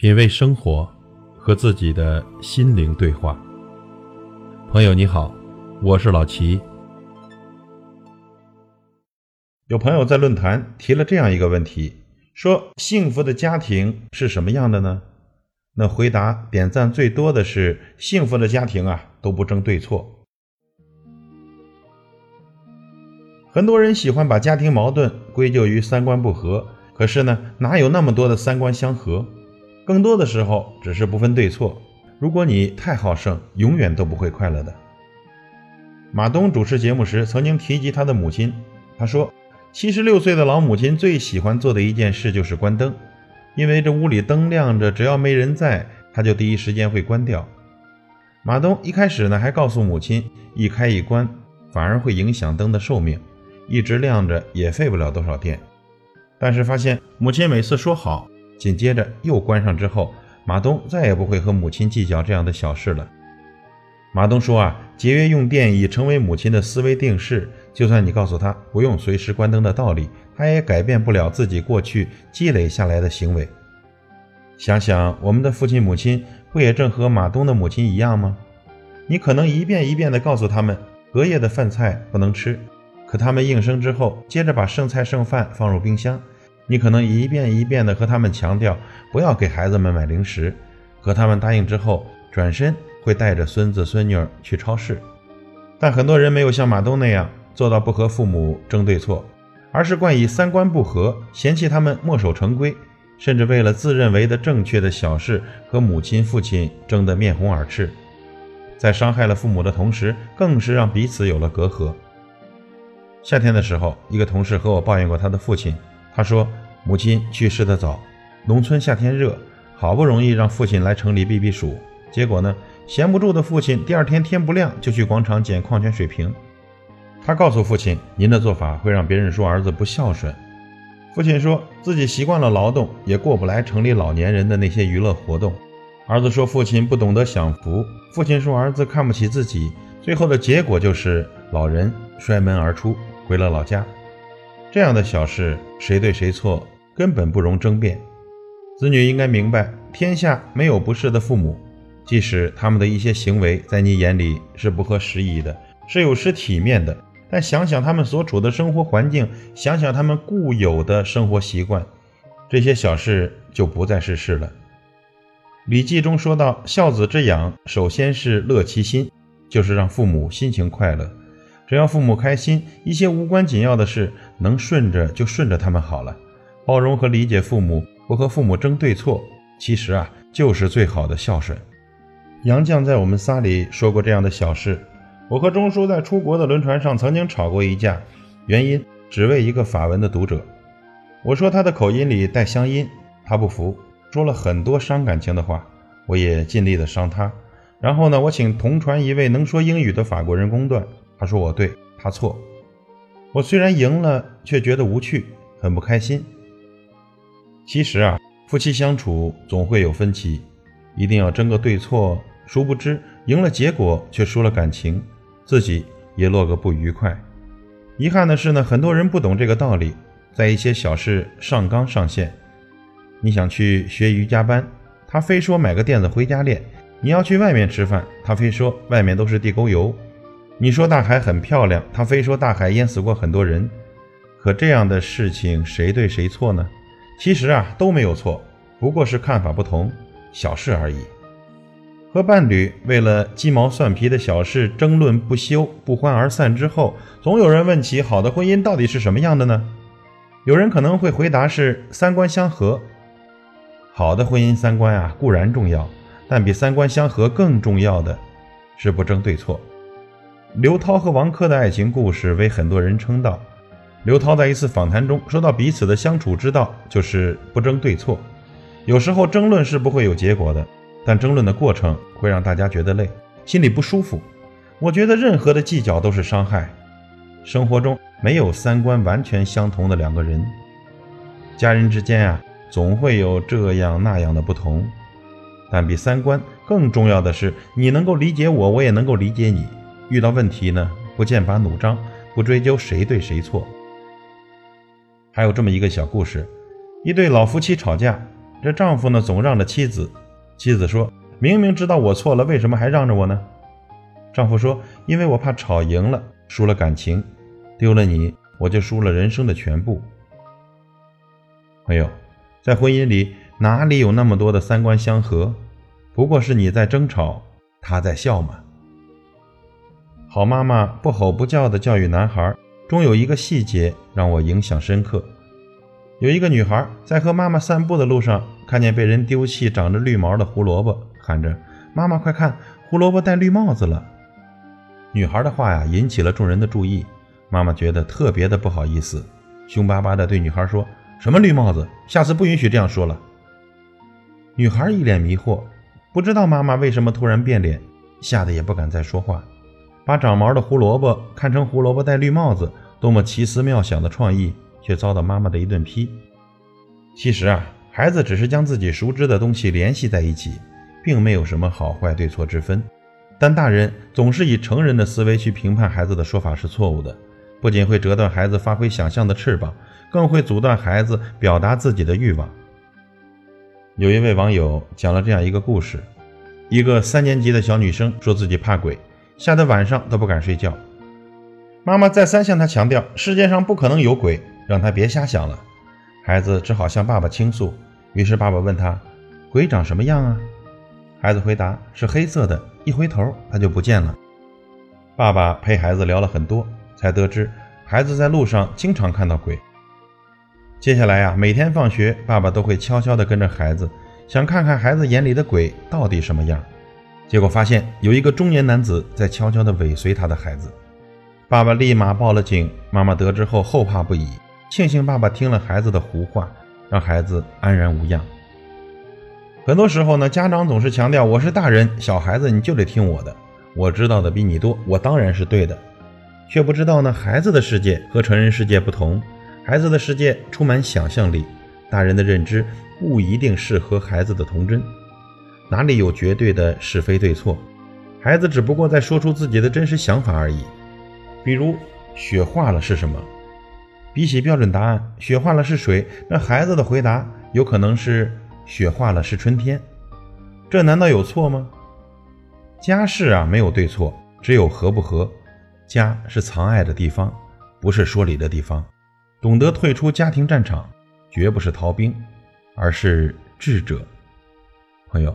品味生活，和自己的心灵对话。朋友你好，我是老齐。有朋友在论坛提了这样一个问题，说幸福的家庭是什么样的呢？那回答点赞最多的是幸福的家庭啊，都不争对错。很多人喜欢把家庭矛盾归咎于三观不合，可是呢，哪有那么多的三观相合？更多的时候只是不分对错。如果你太好胜，永远都不会快乐的。马东主持节目时曾经提及他的母亲，他说，七十六岁的老母亲最喜欢做的一件事就是关灯，因为这屋里灯亮着，只要没人在，他就第一时间会关掉。马东一开始呢还告诉母亲，一开一关反而会影响灯的寿命，一直亮着也费不了多少电。但是发现母亲每次说好。紧接着又关上之后，马东再也不会和母亲计较这样的小事了。马东说啊，节约用电已成为母亲的思维定式，就算你告诉他不用随时关灯的道理，他也改变不了自己过去积累下来的行为。想想我们的父亲母亲，不也正和马东的母亲一样吗？你可能一遍一遍地告诉他们隔夜的饭菜不能吃，可他们应声之后，接着把剩菜剩饭放入冰箱。你可能一遍一遍地和他们强调不要给孩子们买零食，可他们答应之后，转身会带着孙子孙女去超市。但很多人没有像马东那样做到不和父母争对错，而是惯以三观不合，嫌弃他们墨守成规，甚至为了自认为的正确的小事和母亲父亲争得面红耳赤，在伤害了父母的同时，更是让彼此有了隔阂。夏天的时候，一个同事和我抱怨过他的父亲。他说：“母亲去世的早，农村夏天热，好不容易让父亲来城里避避暑，结果呢，闲不住的父亲第二天天不亮就去广场捡矿泉水瓶。他告诉父亲：‘您的做法会让别人说儿子不孝顺。’父亲说自己习惯了劳动，也过不来城里老年人的那些娱乐活动。儿子说父亲不懂得享福，父亲说儿子看不起自己。最后的结果就是老人摔门而出，回了老家。”这样的小事，谁对谁错，根本不容争辩。子女应该明白，天下没有不是的父母，即使他们的一些行为在你眼里是不合时宜的，是有失体面的，但想想他们所处的生活环境，想想他们固有的生活习惯，这些小事就不再是事了。《礼记》中说到：“孝子之养，首先是乐其心，就是让父母心情快乐。”只要父母开心，一些无关紧要的事能顺着就顺着他们好了。包容和理解父母，不和父母争对错，其实啊就是最好的孝顺。杨绛在我们仨里说过这样的小事：我和钟叔在出国的轮船上曾经吵过一架，原因只为一个法文的读者。我说他的口音里带乡音，他不服，说了很多伤感情的话，我也尽力的伤他。然后呢，我请同船一位能说英语的法国人公断。他说我对，他错。我虽然赢了，却觉得无趣，很不开心。其实啊，夫妻相处总会有分歧，一定要争个对错。殊不知，赢了结果却输了感情，自己也落个不愉快。遗憾的是呢，很多人不懂这个道理，在一些小事上纲上线。你想去学瑜伽班，他非说买个垫子回家练；你要去外面吃饭，他非说外面都是地沟油。你说大海很漂亮，他非说大海淹死过很多人。可这样的事情谁对谁错呢？其实啊都没有错，不过是看法不同，小事而已。和伴侣为了鸡毛蒜皮的小事争论不休，不欢而散之后，总有人问起好的婚姻到底是什么样的呢？有人可能会回答是三观相合。好的婚姻三观啊固然重要，但比三观相合更重要的是不争对错。刘涛和王珂的爱情故事为很多人称道。刘涛在一次访谈中说到，彼此的相处之道就是不争对错。有时候争论是不会有结果的，但争论的过程会让大家觉得累，心里不舒服。我觉得任何的计较都是伤害。生活中没有三观完全相同的两个人，家人之间啊，总会有这样那样的不同。但比三观更重要的是，你能够理解我，我也能够理解你。遇到问题呢，不剑拔弩张，不追究谁对谁错。还有这么一个小故事：一对老夫妻吵架，这丈夫呢总让着妻子。妻子说：“明明知道我错了，为什么还让着我呢？”丈夫说：“因为我怕吵赢了，输了感情，丢了你，我就输了人生的全部。”朋友，在婚姻里哪里有那么多的三观相合？不过是你在争吵，他在笑嘛。好妈妈不吼不叫的教育男孩，终有一个细节让我影响深刻。有一个女孩在和妈妈散步的路上，看见被人丢弃长着绿毛的胡萝卜，喊着：“妈妈快看，胡萝卜戴绿帽子了。”女孩的话呀，引起了众人的注意。妈妈觉得特别的不好意思，凶巴巴的对女孩说：“什么绿帽子？下次不允许这样说了。”女孩一脸迷惑，不知道妈妈为什么突然变脸，吓得也不敢再说话。把长毛的胡萝卜看成胡萝卜戴绿帽子，多么奇思妙想的创意，却遭到妈妈的一顿批。其实啊，孩子只是将自己熟知的东西联系在一起，并没有什么好坏对错之分。但大人总是以成人的思维去评判孩子的说法是错误的，不仅会折断孩子发挥想象的翅膀，更会阻断孩子表达自己的欲望。有一位网友讲了这样一个故事：一个三年级的小女生说自己怕鬼。吓得晚上都不敢睡觉，妈妈再三向他强调世界上不可能有鬼，让他别瞎想了。孩子只好向爸爸倾诉。于是爸爸问他：“鬼长什么样啊？”孩子回答：“是黑色的，一回头他就不见了。”爸爸陪孩子聊了很多，才得知孩子在路上经常看到鬼。接下来呀，每天放学，爸爸都会悄悄地跟着孩子，想看看孩子眼里的鬼到底什么样。结果发现有一个中年男子在悄悄地尾随他的孩子，爸爸立马报了警。妈妈得知后后怕不已，庆幸爸爸听了孩子的胡话，让孩子安然无恙。很多时候呢，家长总是强调我是大人，小孩子你就得听我的，我知道的比你多，我当然是对的，却不知道呢，孩子的世界和成人世界不同，孩子的世界充满想象力，大人的认知不一定适合孩子的童真。哪里有绝对的是非对错？孩子只不过在说出自己的真实想法而已。比如，雪化了是什么？比起标准答案，雪化了是水，那孩子的回答有可能是雪化了是春天。这难道有错吗？家事啊，没有对错，只有合不合。家是藏爱的地方，不是说理的地方。懂得退出家庭战场，绝不是逃兵，而是智者。朋友。